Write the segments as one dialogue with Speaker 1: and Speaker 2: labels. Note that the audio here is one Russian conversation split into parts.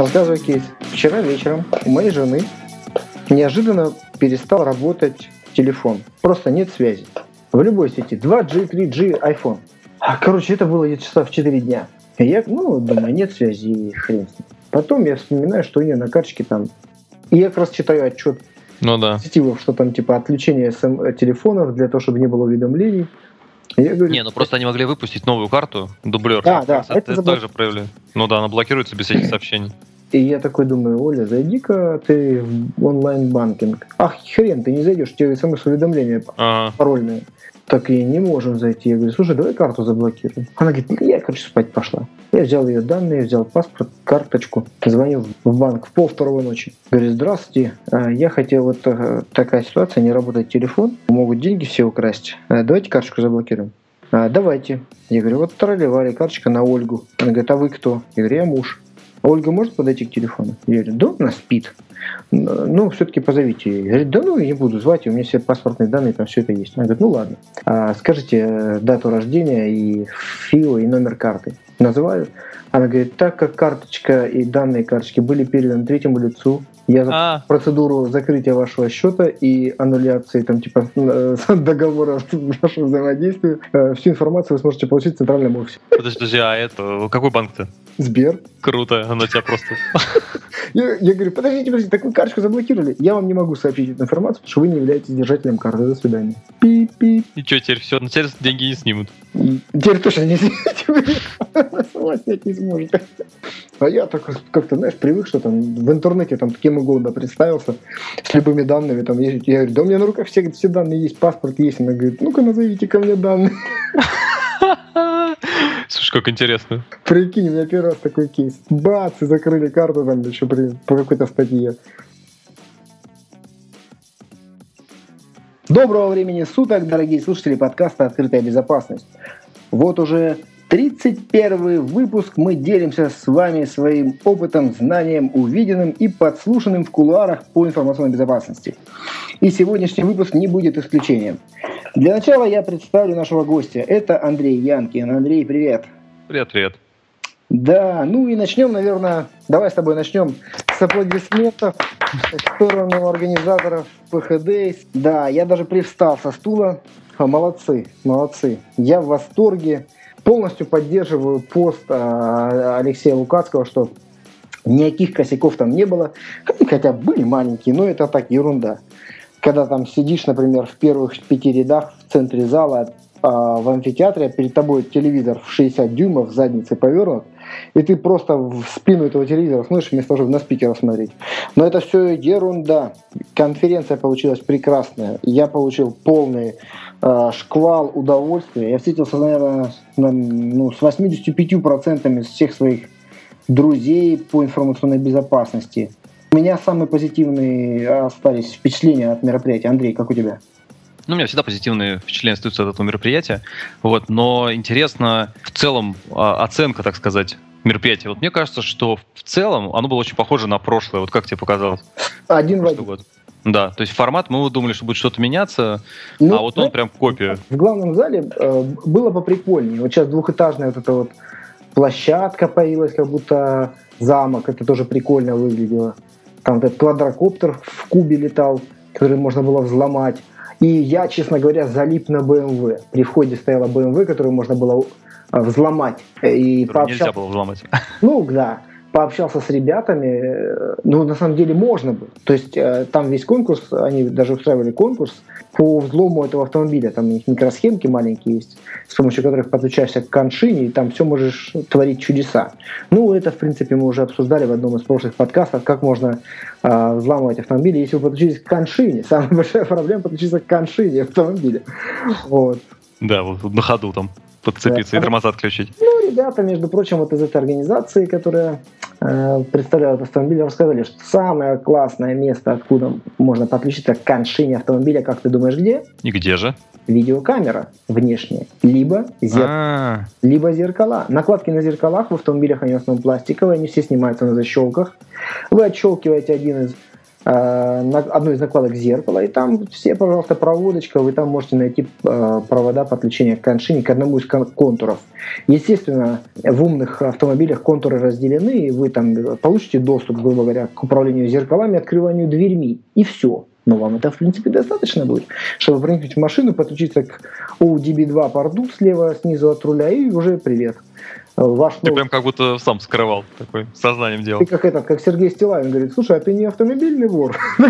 Speaker 1: Рассказываю кейс. Вчера вечером у моей жены неожиданно перестал работать телефон. Просто нет связи. В любой сети. 2G, 3G, iPhone. А, Короче, это было где-то часа в 4 дня. И я, ну, думаю, нет связи, и хрен с ним. Потом я вспоминаю, что у нее на карточке там... И я как раз читаю отчет
Speaker 2: Ну да.
Speaker 1: сетевых, что там типа отключение СМ телефонов для того, чтобы не было уведомлений. Я говорю,
Speaker 2: Не, ну просто они могли выпустить новую карту, дублер.
Speaker 1: Да, да,
Speaker 2: Это,
Speaker 1: это забыл.
Speaker 2: также проявили. Ну да, она блокируется без этих сообщений.
Speaker 1: И я такой думаю, Оля, зайди-ка ты в онлайн-банкинг. Ах, хрен, ты не зайдешь, тебе смс-уведомление
Speaker 2: Ага.
Speaker 1: парольное. Так и не можем зайти. Я говорю, слушай, давай карту заблокируем. Она говорит, «Ну, я, короче, спать пошла. Я взял ее данные, взял паспорт, карточку, звоню в банк в пол второго ночи. Говорю, здравствуйте, а, я хотел, вот э, такая ситуация, не работает телефон, могут деньги все украсть. Э, Давайте карточку заблокируем. «А, давайте. Я говорю, вот тролливали, карточка на Ольгу. Она говорит, а вы кто? Я говорю, я муж. «А Ольга может подойти к телефону? Я говорю, да, она спит. Ну, все-таки позовите. Я говорю, да ну, я не буду звать, у меня все паспортные данные, там все это есть. Она говорит, ну ладно. А, скажите э, дату рождения и ФИО и номер карты. Называю. Она говорит, так как карточка и данные карточки были переданы третьему лицу, я за
Speaker 2: А,
Speaker 1: процедуру закрытия вашего счета и аннуляции там типа э, договора нашего взаимодействия. Э, Всю информацию вы сможете получить в центральном офисе.
Speaker 2: подожди, подожди, а это, какой банк-то?
Speaker 1: Сбер.
Speaker 2: Круто, она тебя просто...
Speaker 1: Я, я говорю, подождите, подождите, так вы карточку заблокировали. Я вам не могу сообщить эту информацию, потому что вы не являетесь держателем карты. До свидания. Пип-пип.
Speaker 2: И что теперь? Все, ну теперь деньги не снимут.
Speaker 1: Теперь точно не сама снять не сможет. А я так как-то, знаешь, привык, что там в интернете там кем угодно представился с любыми данными. Там, есть. я говорю, да у меня на руках все, все данные есть, паспорт есть. Она говорит, ну-ка назовите ко мне данные.
Speaker 2: Слушай, как интересно.
Speaker 1: Прикинь, у меня первый раз такой кейс. Бац, и закрыли карту там еще при, по какой-то статье. Доброго времени суток, дорогие слушатели подкаста «Открытая безопасность». Вот уже 31 выпуск мы делимся с вами своим опытом, знанием, увиденным и подслушанным в кулуарах по информационной безопасности. И сегодняшний выпуск не будет исключением. Для начала я представлю нашего гостя. Это Андрей Янкин. Андрей, привет.
Speaker 2: Привет, привет.
Speaker 1: Да, ну и начнем, наверное, давай с тобой начнем с аплодисментов в сторону организаторов ПХД. Да, я даже привстал со стула. Молодцы, молодцы. Я в восторге. Полностью поддерживаю пост а, Алексея Лукацкого, что никаких косяков там не было. Хотя были маленькие, но это так, ерунда. Когда там сидишь, например, в первых пяти рядах в центре зала а, в амфитеатре, а перед тобой телевизор в 60 дюймов, задницей повернут, и ты просто в спину этого телевизора смотришь, вместо того, чтобы на спикера смотреть. Но это все ерунда. Конференция получилась прекрасная. Я получил полный э, шквал удовольствия. Я встретился, наверное, на- ну, с 85% из всех своих друзей по информационной безопасности. У меня самые позитивные остались впечатления от мероприятия. Андрей, как у тебя?
Speaker 2: Ну, у меня всегда позитивные впечатления остаются от этого мероприятия. Вот, но интересно в целом а, оценка, так сказать, мероприятия. Вот мне кажется, что в целом оно было очень похоже на прошлое. Вот как тебе показалось?
Speaker 1: Один в один.
Speaker 2: год. Да, то есть формат, мы думали, что будет что-то меняться,
Speaker 1: Ну,
Speaker 2: а вот он прям копия.
Speaker 1: В главном зале э, было поприкольнее. Вот сейчас двухэтажная вот эта вот площадка появилась, как будто замок. Это тоже прикольно выглядело. Там вот этот квадрокоптер в кубе летал, который можно было взломать. И я, честно говоря, залип на BMW. При входе стояла BMW, которую можно было э, взломать. Э, И
Speaker 2: Который
Speaker 1: пообщаться-
Speaker 2: нельзя было взломать.
Speaker 1: ну, да. Пообщался с ребятами. э, Ну, на самом деле, можно было. То есть, э, там весь конкурс, они даже устраивали конкурс по взлому этого автомобиля. Там у них микросхемки маленькие есть, с помощью которых подключаешься к коншине, и там все можешь творить чудеса. Ну, это, в принципе, мы уже обсуждали в одном из прошлых подкастов, как можно э, взламывать автомобили, если вы подключились к коншине. Самая большая проблема подключиться к коншине автомобиля. Вот.
Speaker 2: Да, вот на ходу там подцепиться
Speaker 1: Да.
Speaker 2: и тормоза отключить.
Speaker 1: Ну, ребята, между прочим, вот из этой организации, которая э, представляет автомобиль, рассказали, что самое классное место, откуда можно подключиться к коншине автомобиля, как ты думаешь, где?
Speaker 2: И где же?
Speaker 1: Видеокамера внешняя, либо, зер-
Speaker 2: А,
Speaker 1: либо зеркала. Накладки на зеркалах в автомобилях, они в основном пластиковые, они все снимаются на защелках. Вы отщелкиваете один из э, на одной из накладок зеркала, и там все, пожалуйста, проводочка, вы там можете найти э, провода подключения к коншине, к одному из контуров. Естественно, в умных автомобилях контуры разделены, и вы там получите доступ, грубо говоря, к управлению зеркалами, открыванию дверьми, и все. Но вам это, в принципе, достаточно будет, чтобы проникнуть в машину, подключиться к ODB2 порту слева, снизу от руля, и уже привет.
Speaker 2: Ваш ты прям как будто сам скрывал, такой, сознанием делал.
Speaker 1: Ты как этот, как Сергей Стилавин говорит, слушай, а ты не автомобильный вор?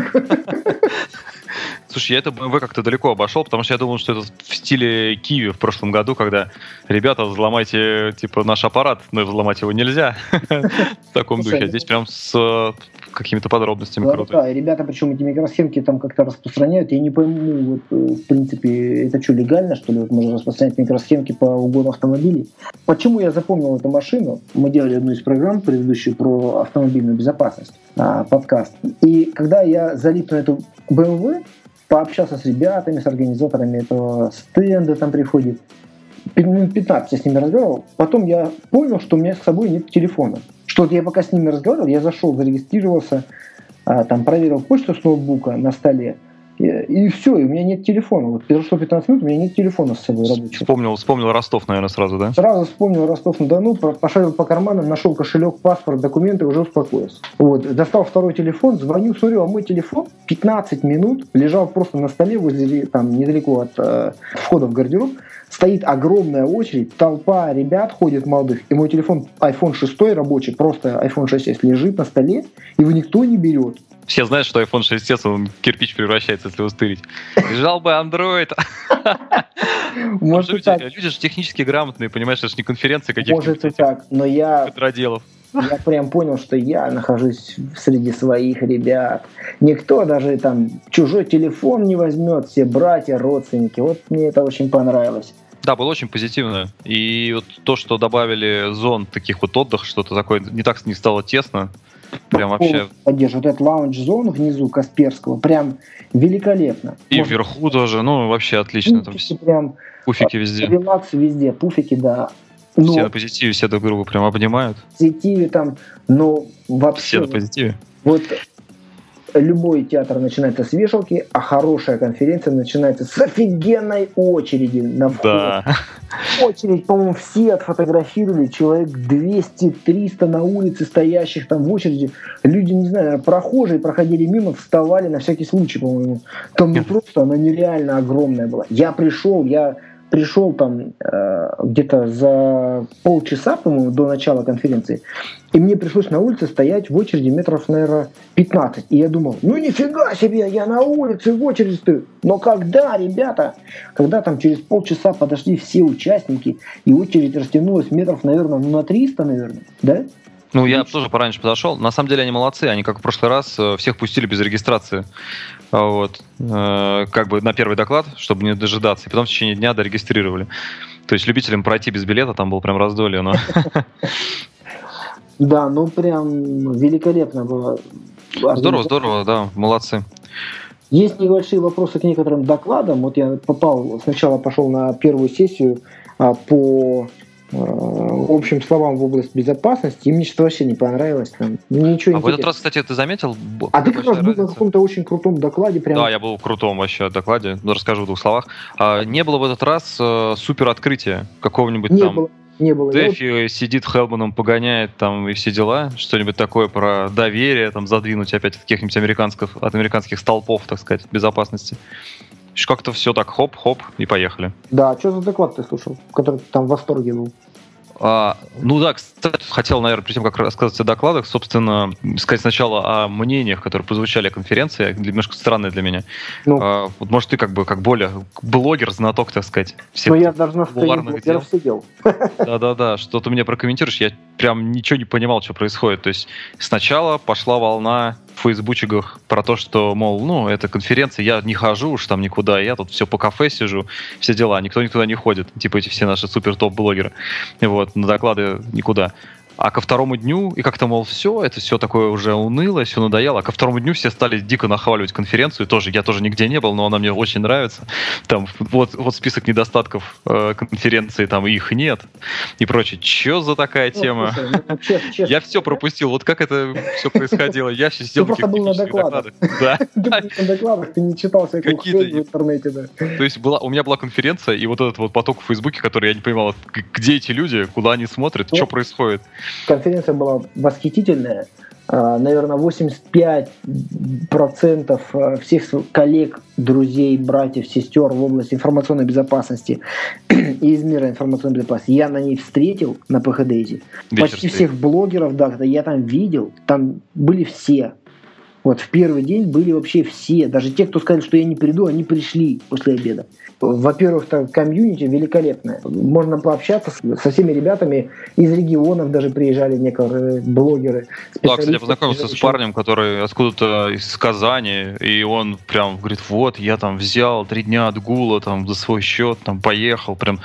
Speaker 2: Слушай, я это BMW как-то далеко обошел, потому что я думал, что это в стиле Киви в прошлом году, когда ребята, взломайте типа наш аппарат, но взломать его нельзя. В таком духе. Здесь прям с э, какими-то подробностями
Speaker 1: да, круто. Да, ребята, причем эти микросхемки там как-то распространяют. Я не пойму, вот, э, в принципе, это что, легально, что ли? Можно распространять микросхемки по угону автомобилей? Почему я запомнил эту машину? Мы делали одну из программ предыдущую про автомобильную безопасность, а, подкаст. И когда я залип на эту BMW, пообщался с ребятами, с организаторами этого стенда там приходит. Минут 15 я с ними разговаривал. Потом я понял, что у меня с собой нет телефона. Что вот я пока с ними разговаривал, я зашел, зарегистрировался, а, там проверил почту с ноутбука на столе. И, все, и у меня нет телефона. Вот прошло 15 минут, у меня нет телефона с собой рабочего.
Speaker 2: Вспомнил, вспомнил Ростов, наверное, сразу, да?
Speaker 1: Сразу вспомнил Ростов-на-Дону, пошарил по карманам, нашел кошелек, паспорт, документы, уже успокоился. Вот, достал второй телефон, звоню, смотрю, а мой телефон 15 минут лежал просто на столе возле, там, недалеко от э, входа в гардероб. Стоит огромная очередь, толпа ребят ходит молодых, и мой телефон iPhone 6 рабочий, просто iPhone 6s лежит на столе, его никто не берет.
Speaker 2: Все знают, что iPhone 6s, он кирпич превращается, если устырить. Лежал бы Android.
Speaker 1: Может люди, так.
Speaker 2: люди же технически грамотные, понимаешь, это же не конференция каких-то.
Speaker 1: Может и так, но я...
Speaker 2: Петроделов.
Speaker 1: Я прям понял, что я нахожусь среди своих ребят. Никто даже там чужой телефон не возьмет, все братья, родственники. Вот мне это очень понравилось.
Speaker 2: Да, было очень позитивно. И вот то, что добавили зон таких вот отдых, что-то такое, не так не стало тесно. Прям вообще...
Speaker 1: Поддерживает этот лаунж-зон внизу Касперского. Прям великолепно.
Speaker 2: И Может, вверху тоже, ну, вообще отлично. Там прям пуфики везде.
Speaker 1: Релакс везде, пуфики, да.
Speaker 2: Но все на позитиве, все друг друга прям обнимают.
Speaker 1: Позитиве там, но вообще...
Speaker 2: Все на позитиве.
Speaker 1: Вот любой театр начинается с вешалки, а хорошая конференция начинается с офигенной очереди на вход. Да. Очередь, по-моему, все отфотографировали, человек 200-300 на улице стоящих там в очереди. Люди, не знаю, прохожие проходили мимо, вставали на всякий случай, по-моему. Там ну, просто она нереально огромная была. Я пришел, я пришел там э, где-то за полчаса, по-моему, до начала конференции, и мне пришлось на улице стоять в очереди метров, наверное, 15. И я думал, ну нифига себе, я на улице в очереди стою. Но когда, ребята, когда там через полчаса подошли все участники, и очередь растянулась метров, наверное, ну, на 300, наверное, да?
Speaker 2: Ну, я тоже пораньше подошел. На самом деле они молодцы. Они, как в прошлый раз, э, всех пустили без регистрации. А вот. Э, как бы на первый доклад, чтобы не дожидаться. И потом в течение дня дорегистрировали. То есть любителям пройти без билета там был прям раздолье. Но...
Speaker 1: Да, ну прям великолепно было.
Speaker 2: Здорово, здорово, да, молодцы.
Speaker 1: Есть небольшие вопросы к некоторым докладам. Вот я попал, сначала пошел на первую сессию а, по общим словам в область безопасности, и мне что-то вообще не понравилось. Там, ничего
Speaker 2: а в этот раз, кстати, ты заметил?
Speaker 1: А ты как раз был на каком-то очень крутом докладе. Прям...
Speaker 2: Да, я был в крутом вообще докладе, ну, расскажу в двух словах. А, не было в этот раз э, супер открытия какого-нибудь
Speaker 1: не
Speaker 2: там...
Speaker 1: Было. Не было.
Speaker 2: Дефи вот... сидит Хелманом, погоняет там и все дела, что-нибудь такое про доверие, там задвинуть опять от каких-нибудь американских, от американских столпов, так сказать, безопасности. Как-то все так хоп-хоп и поехали.
Speaker 1: Да, что за доклад ты слушал, который ты там в восторге был?
Speaker 2: А, ну да, кстати, хотел, наверное, перед тем, как рассказать о докладах, собственно, сказать сначала о мнениях, которые прозвучали о конференции, немножко странные для меня. Ну. А, вот, может, ты как бы как более блогер, знаток, так сказать,
Speaker 1: всех Ну, я даже на блогеров сидел.
Speaker 2: Да-да-да, что ты мне прокомментируешь, я прям ничего не понимал, что происходит. То есть сначала пошла волна в фейсбучиках про то, что, мол, ну, это конференция, я не хожу уж там никуда, я тут все по кафе сижу, все дела, никто никуда не ходит, типа эти все наши супер топ-блогеры, вот, на доклады никуда. А ко второму дню, и как-то, мол, все, это все такое уже уныло, все надоело, а ко второму дню все стали дико нахваливать конференцию, тоже, я тоже нигде не был, но она мне очень нравится. Там вот, вот список недостатков э, конференции, там их нет и прочее. Че за такая ну, тема? Слушай, ну, честно, честно, я все пропустил, вот как это все происходило. Я все сделал
Speaker 1: просто был на докладах. Да. на докладах, ты не читал всякую в интернете, да.
Speaker 2: То есть была, у меня была конференция, и вот этот вот поток в Фейсбуке, который я не понимал, где эти люди, куда они смотрят, что происходит.
Speaker 1: Конференция была восхитительная. А, наверное, 85% а, всех коллег, друзей, братьев, сестер в области информационной безопасности и из мира информационной безопасности я на ней встретил на ПХД. Почти всех блогеров, да, я там видел, там были все. Вот в первый день были вообще все, даже те, кто сказали, что я не приду, они пришли после обеда. Во-первых, там комьюнити великолепное. Можно пообщаться со всеми ребятами из регионов, даже приезжали некоторые блогеры.
Speaker 2: Да, кстати, я познакомился с парнем, который откуда-то из Казани, и он прям говорит, вот, я там взял три дня отгула там за свой счет, там поехал, прям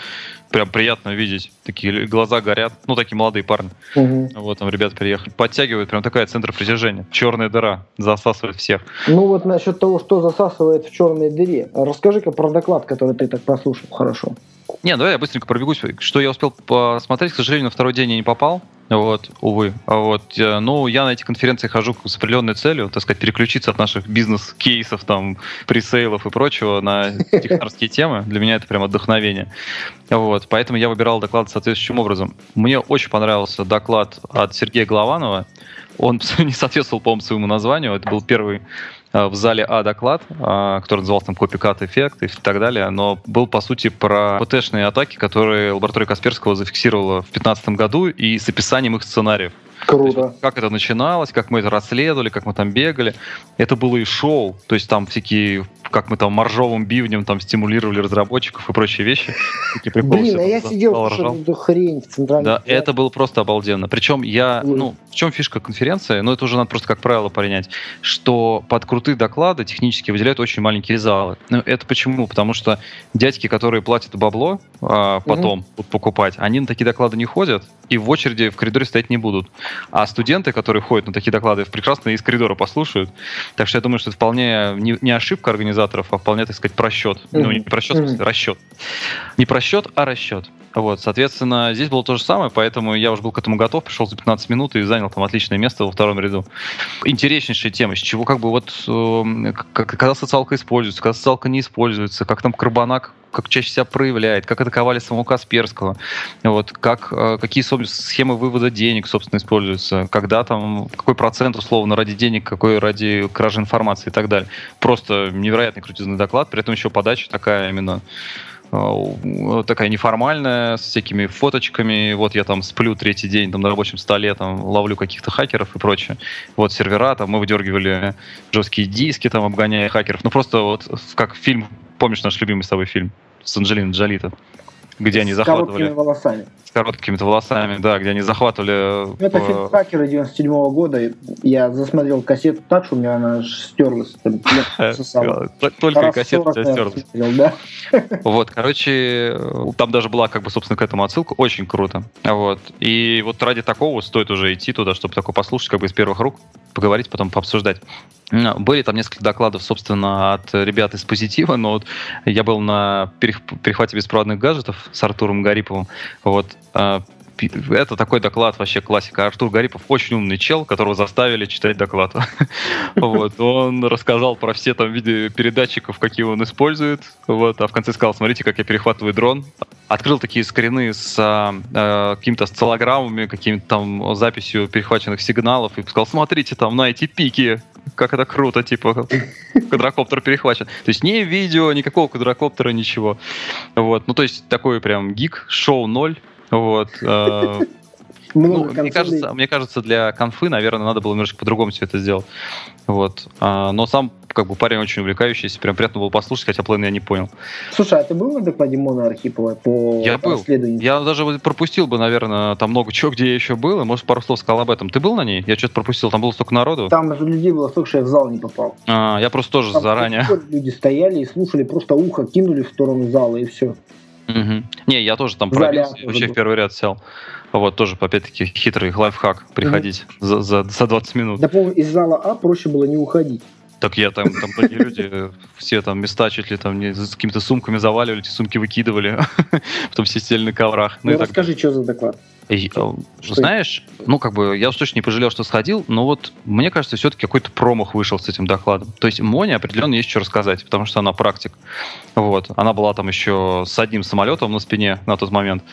Speaker 2: прям приятно видеть. Такие глаза горят. Ну, такие молодые парни. Угу. Вот там ребята приехали. Подтягивают, прям такая центр притяжения. Черная дыра. Засасывает всех.
Speaker 1: Ну вот насчет того, что засасывает в черной дыре. Расскажи-ка про доклад, который ты так прослушал хорошо.
Speaker 2: Не, давай я быстренько пробегусь. Что я успел посмотреть, к сожалению, на второй день я не попал. Вот, увы. А вот, э, ну, я на эти конференции хожу с определенной целью, так сказать, переключиться от наших бизнес-кейсов, там, пресейлов и прочего на технарские темы. Для меня это прям отдохновение. Вот, поэтому я выбирал доклад соответствующим образом. Мне очень понравился доклад от Сергея Голованова. Он не соответствовал, по-моему, своему названию. Это был первый в зале А доклад, э, который назывался там копикат эффект и так далее, но был по сути про ПТ-шные атаки, которые лаборатория Касперского зафиксировала в 2015 году и с описанием их сценариев.
Speaker 1: Круто.
Speaker 2: Есть, как это начиналось, как мы это расследовали, как мы там бегали. Это было и шоу, то есть там всякие как мы там моржовым бивнем там стимулировали разработчиков и прочие вещи.
Speaker 1: Блин, а я сидел эту хрень в центральном.
Speaker 2: Да, это было просто обалденно. Причем я, ну, в чем фишка конференции, ну, это уже надо просто как правило понять, что под крутые доклады технически выделяют очень маленькие залы. Ну, это почему? Потому что дядьки, которые платят бабло а, потом покупать, они на такие доклады не ходят и в очереди в коридоре стоять не будут. А студенты, которые ходят на такие доклады, прекрасно из коридора послушают. Так что я думаю, что это вполне не, не ошибка организаторов, а вполне, так сказать, просчет. Mm-hmm. Ну, не просчет, mm-hmm. расчет. Не просчет, а расчет. Вот, соответственно, здесь было то же самое, поэтому я уже был к этому готов, пришел за 15 минут и занял там отличное место во втором ряду. Интереснейшая тема, с чего как бы вот, э, когда социалка используется, когда социалка не используется, как там Карбонак как чаще себя проявляет, как атаковали самого Касперского, вот, как, э, какие схемы вывода денег, собственно, используются, когда там, какой процент, условно, ради денег, какой ради кражи информации и так далее. Просто невероятный крутизный доклад, при этом еще подача такая именно такая неформальная, с всякими фоточками. Вот я там сплю третий день там, на рабочем столе, там ловлю каких-то хакеров и прочее. Вот сервера, там мы выдергивали жесткие диски, там обгоняя хакеров. Ну просто вот как фильм, помнишь наш любимый с тобой фильм? с Анджелиной Джоли-то, где они захватывали... С короткими волосами. С короткими-то волосами, да, где они захватывали...
Speaker 1: Ну, это фильм Хакера 97 -го года. Я засмотрел кассету так, что у меня она стерлась.
Speaker 2: Только кассета тебя стерлась. Вот, короче, там даже была, как бы, собственно, к этому отсылка. Очень круто. Вот. И вот ради такого стоит уже идти туда, чтобы такое послушать, как бы из первых рук, поговорить, потом пообсуждать. Были там несколько докладов, собственно, от ребят из позитива, но вот я был на перехвате беспроводных гаджетов с Артуром Гариповым. Вот а, это такой доклад, вообще классика. Артур Гарипов очень умный чел, которого заставили читать доклад. вот. Он рассказал про все там виды передатчиков, какие он использует. Вот. А в конце сказал, смотрите, как я перехватываю дрон. Открыл такие скрины с а, какими-то сциллограммами, какими-то там записью перехваченных сигналов. И сказал, смотрите там на эти пики, как это круто, типа, квадрокоптер перехвачен. То есть ни видео, никакого квадрокоптера, ничего. Вот, ну то есть такой прям гик, шоу ноль, вот. Э, ну, мне, кажется, мне кажется, для конфы, наверное, надо было немножко по-другому все это сделать. Вот. А, но сам как бы парень очень увлекающийся, прям приятно было послушать, хотя план я не понял.
Speaker 1: Слушай, а ты был на докладе Мона Архипова по
Speaker 2: я был. Я даже пропустил бы, наверное, там много чего, где я еще был, и, может, пару слов сказал об этом. Ты был на ней? Я что-то пропустил, там было столько народу.
Speaker 1: Там людей было столько, что я в зал не попал.
Speaker 2: А, я просто тоже там заранее.
Speaker 1: Люди стояли и слушали, просто ухо кинули в сторону зала, и все.
Speaker 2: Угу. Не, я тоже там пробился, вообще в первый ряд сел. Вот, тоже, опять-таки, хитрый лайфхак приходить угу. за, за, за 20 минут.
Speaker 1: Да, по из зала А проще было не уходить.
Speaker 2: Так я там, там такие люди, все там места чуть ли там не, с какими-то сумками заваливали, эти сумки выкидывали, потом все сели на коврах.
Speaker 1: Ну, ну расскажи, так... что за доклад?
Speaker 2: И, э, знаешь, ну как бы я уж точно не пожалел, что сходил, но вот мне кажется, все-таки какой-то промах вышел с этим докладом. То есть Моне определенно есть что рассказать, потому что она практик. Вот. Она была там еще с одним самолетом на спине на тот момент.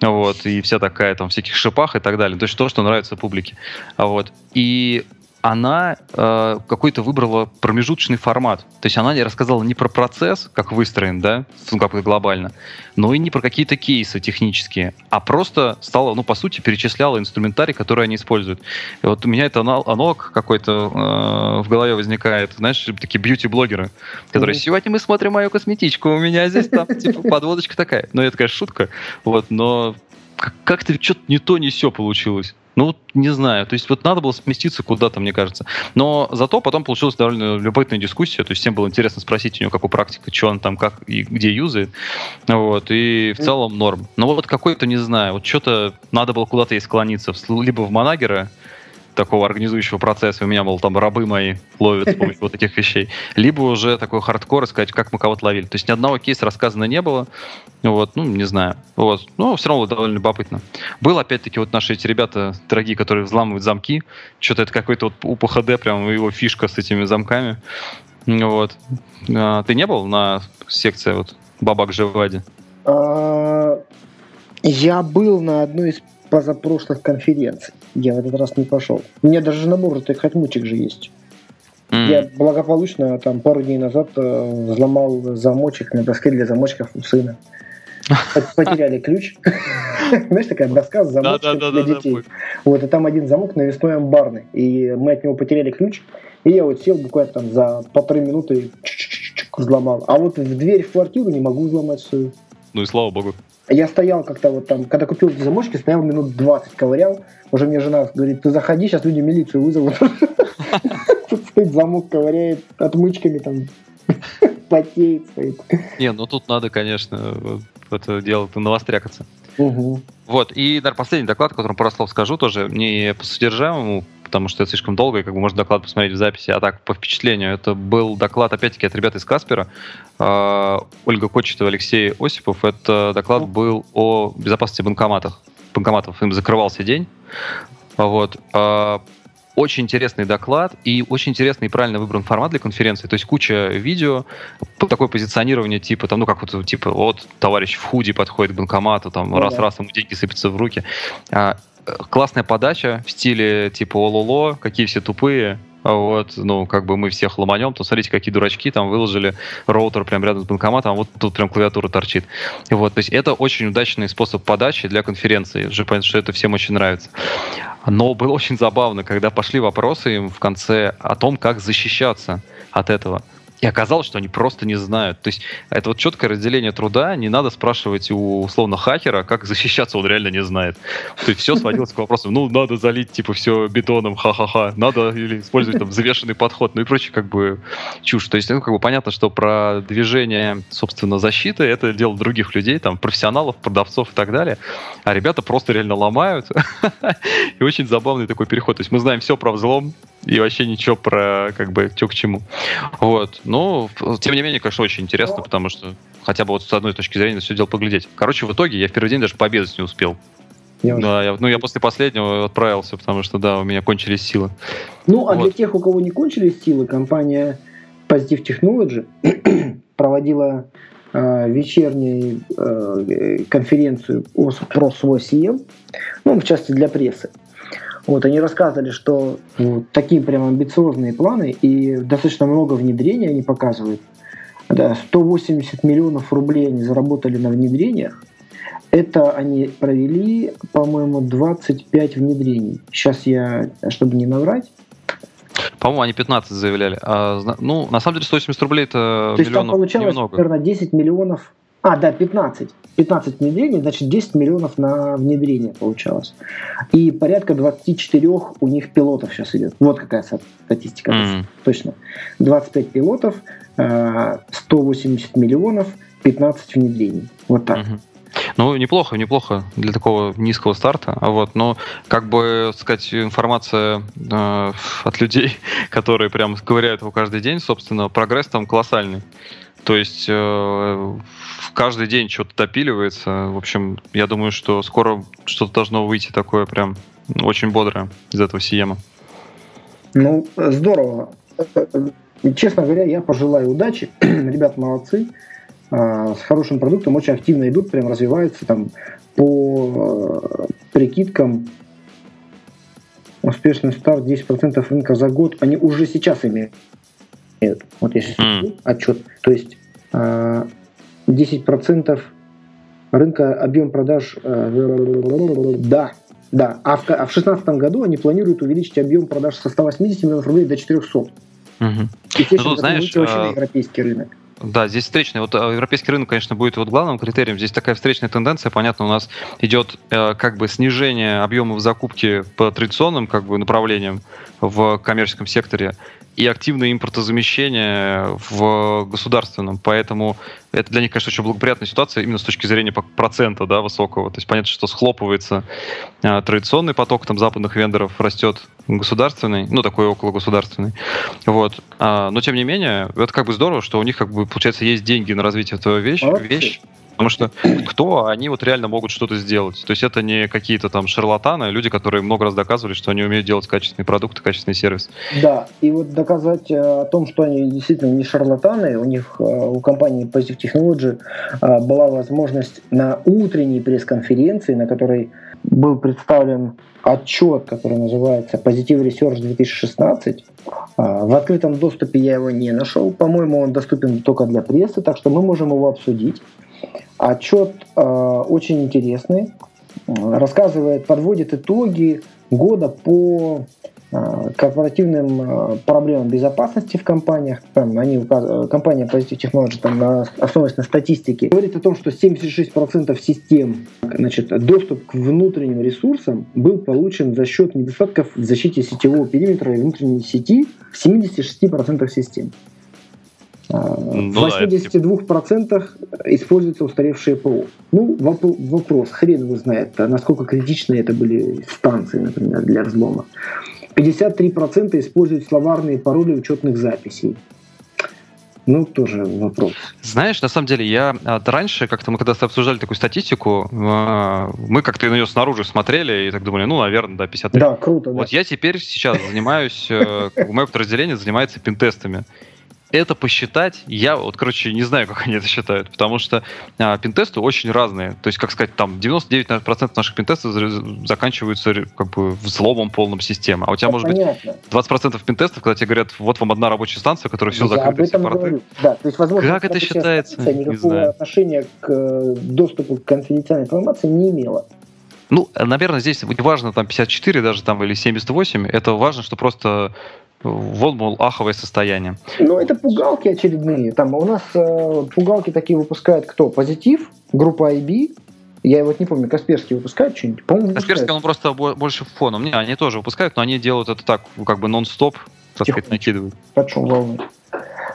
Speaker 2: Вот, и вся такая там всяких шипах и так далее. То есть то, что нравится публике. Вот. И она э, какой-то выбрала промежуточный формат. То есть она не рассказала не про процесс, как выстроен, да, ну, как глобально, но и не про какие-то кейсы технические, а просто стала, ну, по сути, перечисляла инструментарий, который они используют. И вот у меня это аналог какой-то э, в голове возникает, знаешь, такие бьюти-блогеры, которые mm-hmm. сегодня мы смотрим мою косметичку, у меня здесь там, типа, подводочка такая. Ну, это, конечно, шутка, вот, но как-то что-то не то, не все получилось. Ну, не знаю. То есть вот надо было сместиться куда-то, мне кажется. Но зато потом получилась довольно любопытная дискуссия. То есть всем было интересно спросить у него, какую практика, что он там, как и где юзает. Вот. И в целом норм. Но вот какой-то, не знаю, вот что-то надо было куда-то и склониться. Либо в Манагера, такого организующего процесса, у меня был там рабы мои ловят с помощью вот таких вещей, либо уже такой хардкор сказать, как мы кого-то ловили. То есть ни одного кейса рассказано не было, вот, ну, не знаю, вот, но все равно довольно любопытно. Был, опять-таки, вот наши эти ребята, дорогие, которые взламывают замки, что-то это какой-то вот УПХД, прям его фишка с этими замками, вот. А, ты не был на секции вот Бабак Живади?
Speaker 1: А, я был на одной из позапрошлых конференций. Я в этот раз не пошел. У меня даже набор этих отмычек же есть. Mm. Я благополучно там пару дней назад э, взломал замочек на доске для замочков у сына. Потеряли ключ. Знаешь, такая доска с замочком для детей. Вот, и там один замок навесной амбарный. И мы от него потеряли ключ. И я вот сел буквально там за полторы минуты взломал. А вот в дверь в квартиру не могу взломать свою.
Speaker 2: Ну и слава богу.
Speaker 1: Я стоял как-то вот там, когда купил эти замочки, стоял минут 20, ковырял. Уже мне жена говорит, ты заходи, сейчас люди милицию вызовут. Тут стоит замок, ковыряет отмычками там, потеет стоит.
Speaker 2: Не, ну тут надо, конечно, это дело навострякаться. Угу. Вот, и, наверное, последний доклад, о котором пару слов скажу, тоже не по содержимому, потому что это слишком долго, и как бы можно доклад посмотреть в записи, а так по впечатлению. Это был доклад, опять-таки, от ребят из Каспера. Э, Ольга Кочетова, Алексей Осипов. Это доклад был о безопасности банкоматов. Банкоматов им закрывался день. Вот. Э, очень интересный доклад и очень интересный и правильно выбран формат для конференции. То есть куча видео, такое позиционирование типа, там, ну как вот, типа, вот товарищ в худи подходит к банкомату, там, раз-раз ему деньги сыпятся в руки. А, классная подача в стиле типа ололо, какие все тупые, вот, ну, как бы мы всех ломанем, то смотрите, какие дурачки, там выложили роутер прямо рядом с банкоматом, а вот тут прям клавиатура торчит. Вот, то есть это очень удачный способ подачи для конференции, уже понятно, что это всем очень нравится. Но было очень забавно, когда пошли вопросы им в конце о том, как защищаться от этого. И оказалось, что они просто не знают. То есть это вот четкое разделение труда. Не надо спрашивать у условно хакера, как защищаться, он реально не знает. То есть все сводилось к вопросу, ну, надо залить, типа, все бетоном, ха-ха-ха. Надо или использовать там взвешенный подход, ну и прочее, как бы, чушь. То есть, ну, как бы понятно, что про движение, собственно, защиты, это дело других людей, там, профессионалов, продавцов и так далее. А ребята просто реально ломают. И очень забавный такой переход. То есть мы знаем все про взлом, и вообще ничего про как бы что к чему. Вот. Но, тем не менее, конечно, очень интересно, потому что хотя бы вот с одной точки зрения все дело поглядеть. Короче, в итоге я в первый день даже пообедать не успел. Я да, я, ну я после последнего отправился, потому что, да, у меня кончились силы.
Speaker 1: Ну, а вот. для тех, у кого не кончились силы, компания Positive Technology проводила э, вечернюю э, конференцию про свой CM, ну, в частности, для прессы. Вот, они рассказывали, что вот, такие прям амбициозные планы и достаточно много внедрений они показывают. Да, 180 миллионов рублей они заработали на внедрениях. Это они провели, по-моему, 25 внедрений. Сейчас я, чтобы не наврать,
Speaker 2: по-моему, они 15 заявляли. А, ну, на самом деле, 180 рублей это То есть там
Speaker 1: получалось немного. примерно 10 миллионов а, да, 15. 15 внедрений, значит 10 миллионов на внедрение получалось. И порядка 24 у них пилотов сейчас идет. Вот какая статистика. Mm. Точно. 25 пилотов, 180 э, миллионов, 15 внедрений. Вот так. Угу.
Speaker 2: Ну, неплохо, неплохо для такого низкого старта. А вот, но, как бы сказать, информация э, от людей, которые прям ковыряют его каждый день, собственно, прогресс там колоссальный. То есть э, каждый день что-то допиливается. В общем, я думаю, что скоро что-то должно выйти такое прям очень бодрое из этого Сиема.
Speaker 1: Ну, здорово. Честно говоря, я пожелаю удачи. Ребят молодцы. А, с хорошим продуктом очень активно идут, прям развиваются там по э, прикидкам успешный старт 10% рынка за год, они уже сейчас имеют. Вот если mm. отчет, то есть 10% а, рынка объем продаж, э, да, да, а в 2016 году они планируют увеличить объем продаж со 180 миллионов рублей до 400. Угу. Естественно, ну, знаешь, вообще а... европейский рынок.
Speaker 2: Да, здесь встречный. Вот э, европейский рынок, конечно, будет вот главным критерием. Здесь такая встречная тенденция. Понятно, у нас идет э, как бы снижение объемов закупки по традиционным как бы направлениям в коммерческом секторе и активное импортозамещение в государственном. Поэтому это для них, конечно, очень благоприятная ситуация именно с точки зрения процента да, высокого. То есть понятно, что схлопывается а, традиционный поток там, западных вендоров, растет государственный, ну, такой около государственный. Вот. А, но, тем не менее, это как бы здорово, что у них, как бы, получается, есть деньги на развитие этого вещь, вещь Потому что кто, они вот реально могут что-то сделать. То есть это не какие-то там шарлатаны, а люди, которые много раз доказывали, что они умеют делать качественные продукты, качественный сервис.
Speaker 1: Да, и вот доказать э, о том, что они действительно не шарлатаны, у них, э, у компании Positive Technology э, была возможность на утренней пресс-конференции, на которой был представлен отчет, который называется Positive Research 2016. В открытом доступе я его не нашел. По-моему, он доступен только для прессы, так что мы можем его обсудить. Отчет э, очень интересный, рассказывает, подводит итоги года по корпоративным э, проблемам безопасности в компаниях. Там они, компания Positive Technology там, на, основываясь на статистике, говорит о том, что 76% систем, значит, доступ к внутренним ресурсам был получен за счет недостатков в защите сетевого периметра и внутренней сети в 76% систем. Ну, в 82% да, используются устаревшие ПО. Ну, вопрос, хрен его знает, насколько критичны это были станции, например, для взлома. 53% используют словарные пароли учетных записей. Ну, тоже вопрос.
Speaker 2: Знаешь, на самом деле, я от раньше, как-то мы когда обсуждали такую статистику, а, мы как-то на нее снаружи смотрели и так думали, ну, наверное, да, 53.
Speaker 1: Да, круто.
Speaker 2: Вот да. я теперь сейчас занимаюсь, э, мое подразделение занимается пинтестами это посчитать, я вот, короче, не знаю, как они это считают, потому что а, пинтесты очень разные. То есть, как сказать, там 99% наших пинтестов заканчиваются как бы взломом полным системы. А у тебя, это может понятно. быть, 20% пинтестов, когда тебе говорят, вот вам одна рабочая станция, которая все закрыта, все порты.
Speaker 1: Да, то есть, возможно,
Speaker 2: как это считается?
Speaker 1: Никакого отношения к э, доступу к конфиденциальной информации не имела.
Speaker 2: Ну, наверное, здесь важно там 54 даже там или 78, это важно, что просто вот, мол, аховое состояние.
Speaker 1: Ну, это пугалки очередные. Там у нас э, пугалки такие выпускает кто? Позитив, группа IB. Я вот не помню, Касперский выпускает что-нибудь?
Speaker 2: По-моему, Касперский, он просто больше фоном. Не, они тоже выпускают, но они делают это так, как бы нон-стоп, так сказать, накидывают.
Speaker 1: Почем волны.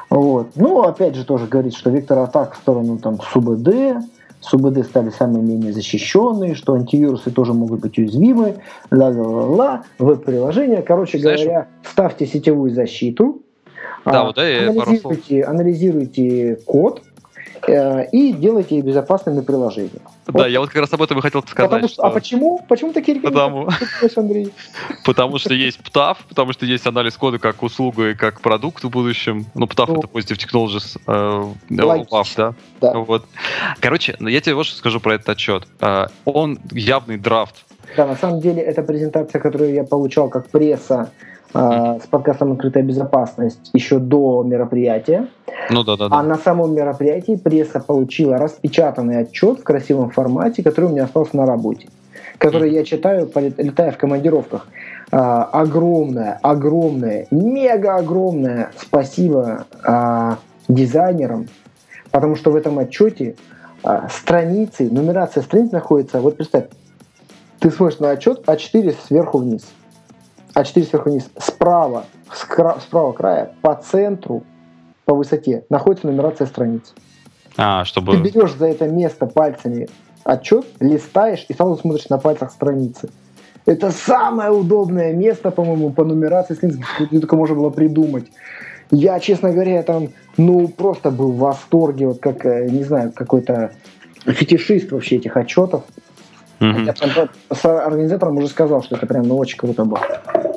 Speaker 1: Вот. Ну, опять же, тоже говорит, что вектор атак в сторону там СУБД, СУБД стали самые менее защищенные, что антивирусы тоже могут быть уязвимы, ла-ла-ла-ла, веб-приложения. Короче Знаешь, говоря, ставьте сетевую защиту, да, а, вот, да, анализируйте, анализируйте код, и делайте безопасными приложения.
Speaker 2: Да, вот. я вот как раз об этом и хотел сказать.
Speaker 1: Потому что, а что... А почему? Почему такие
Speaker 2: рекомендации? Потому... Андрей? потому что есть ПТАФ, потому что есть анализ кода как услуга и как продукт в будущем. Ну, ПТАФ ну, это Positive Technologies, э, like. да? да? Вот. Короче, ну, я тебе вот что скажу про этот отчет. Э, он явный драфт.
Speaker 1: Да, на самом деле, это презентация, которую я получал как пресса э, с подкастом «Открытая безопасность» еще до мероприятия.
Speaker 2: Ну да, да, да.
Speaker 1: А на самом мероприятии пресса получила распечатанный отчет в красивом формате, который у меня остался на работе, который mm. я читаю, летая в командировках. А, огромное, огромное, мега огромное спасибо а, дизайнерам, потому что в этом отчете а, страницы, нумерация страниц находится, вот представь, ты смотришь на отчет А4 сверху вниз – а4 сверху вниз, справа, с, кра- с правого края, по центру, по высоте, находится нумерация страниц.
Speaker 2: А, чтобы...
Speaker 1: Ты берешь за это место пальцами отчет, листаешь и сразу смотришь на пальцах страницы. Это самое удобное место, по-моему, по нумерации страниц, что только можно было придумать. Я, честно говоря, там, ну, просто был в восторге, вот как, э, не знаю, какой-то фетишист вообще этих отчетов. Mm-hmm. Я прям с организатором уже сказал, что это прям ну, очень круто было.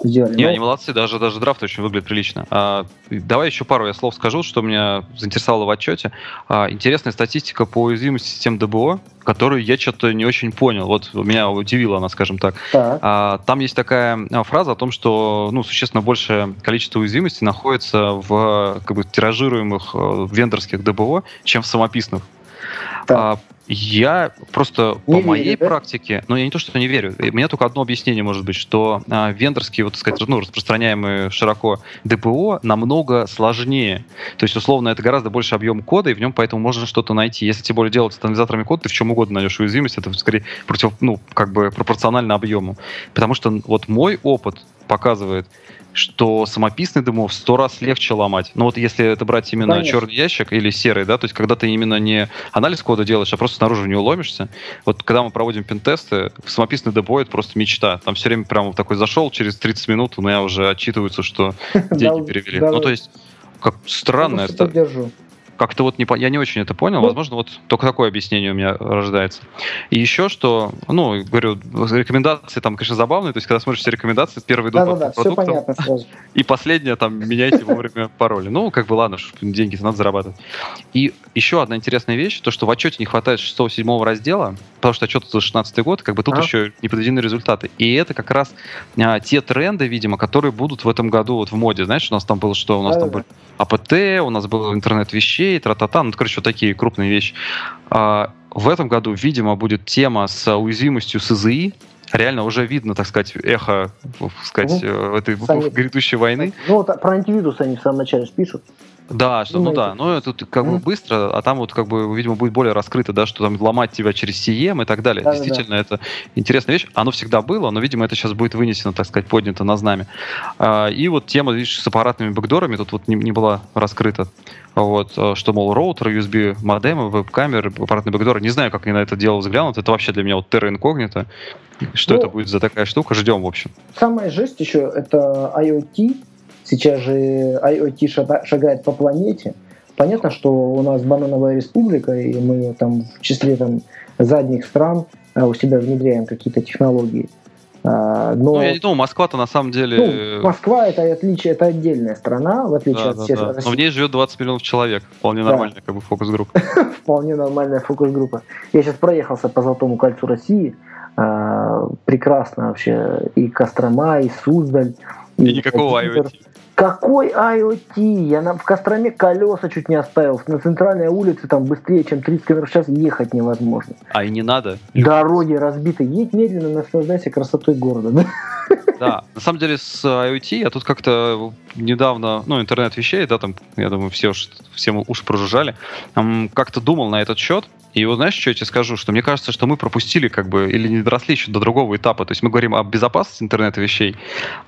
Speaker 2: Сделали. Не, Но... они молодцы, даже, даже драфт очень выглядит прилично. А, давай еще пару я слов скажу, что меня заинтересовало в отчете. А, интересная статистика по уязвимости систем ДБО, которую я что-то не очень понял. Вот меня удивила она, скажем так. так. А, там есть такая а, фраза о том, что ну, существенно большее количество уязвимостей находится в как бы, тиражируемых э, вендорских ДБО, чем в самописных. А, я просто не по верю, моей да? практике, ну я не то, что не верю, у меня только одно объяснение может быть, что а, вендорские, вот так сказать, ну, распространяемые широко ДПО намного сложнее. То есть, условно, это гораздо больше объем кода, и в нем поэтому можно что-то найти. Если тем более делать с анализаторами кода, ты в чем угодно найдешь уязвимость, это скорее против, ну, как бы пропорционально объему. Потому что вот мой опыт показывает, что самописный демо в сто раз легче ломать. Ну вот если это брать именно Конечно. черный ящик или серый, да, то есть когда ты именно не анализ кода делаешь, а просто снаружи в него ломишься. Вот когда мы проводим пентесты, самописный демо это просто мечта. Там все время прямо такой зашел, через 30 минут у меня уже отчитываются, что деньги перевели. Ну то есть как странно это как-то вот не, я не очень это понял. Ну, Возможно, вот только такое объяснение у меня рождается. И еще что, ну, говорю, рекомендации там, конечно, забавные. То есть, когда смотришь все рекомендации, первый идут да, по да, продуктам, сразу. и последнее там меняйте вовремя пароли. Ну, как бы ладно, деньги надо зарабатывать. И еще одна интересная вещь, то, что в отчете не хватает 6-7 раздела, потому что отчет за 16 год, как бы тут а? еще не подведены результаты. И это как раз а, те тренды, видимо, которые будут в этом году вот в моде. Знаешь, у нас там было что? У нас да, там да. были АПТ, у нас был интернет вещей, тра-та-та, ну, короче, вот такие крупные вещи. А, в этом году, видимо, будет тема с уязвимостью СЗИ, реально уже видно, так сказать, эхо, так сказать, угу. этой Сами... грядущей войны.
Speaker 1: Ну, вот про антивирус они в самом начале пишут.
Speaker 2: Да, что, ну, ну да, но это как бы быстро, а там вот как бы, видимо, будет более раскрыто, да, что там ломать тебя через CM и так далее. Да, Действительно, да. это интересная вещь. Оно всегда было, но, видимо, это сейчас будет вынесено, так сказать, поднято на знамя. А, и вот тема, видишь, с аппаратными бэкдорами тут вот не, не была раскрыта. Вот, а, что, мол, роутер, USB модемы, веб-камеры, аппаратные бэкдоры. Не знаю, как они на это дело взглянут. Это вообще для меня вот терра инкогнито. Что ну, это будет за такая штука? Ждем, в общем.
Speaker 1: Самая жесть еще это IoT, Сейчас же IoT шагает по планете. Понятно, что у нас банановая республика, и мы там в числе там, задних стран а, у себя внедряем какие-то технологии.
Speaker 2: А, но, ну, я не думаю, Москва-то на самом деле...
Speaker 1: Ну, Москва это отличие, это отдельная страна, в отличие да, от
Speaker 2: да, всех да. Но в ней живет 20 миллионов человек. Вполне да. нормальная как бы фокус-группа.
Speaker 1: Вполне нормальная фокус-группа. Я сейчас проехался по Золотому кольцу России. А, прекрасно вообще. И Кострома, и Суздаль.
Speaker 2: И, и никакого IoT.
Speaker 1: Какой IoT? Я на, в Костроме колеса чуть не оставил. На центральной улице там быстрее, чем 30 км в час ехать невозможно.
Speaker 2: А и не надо.
Speaker 1: Дороги разбиты. Едь медленно, наслаждайся красотой города. Да?
Speaker 2: Да, на самом деле с IoT я тут как-то недавно, ну, интернет вещей, да, там, я думаю, все уж, всем уши прожужжали, как-то думал на этот счет, и вот знаешь, что я тебе скажу? Что мне кажется, что мы пропустили как бы, или не доросли еще до другого этапа. То есть мы говорим о безопасности интернета вещей,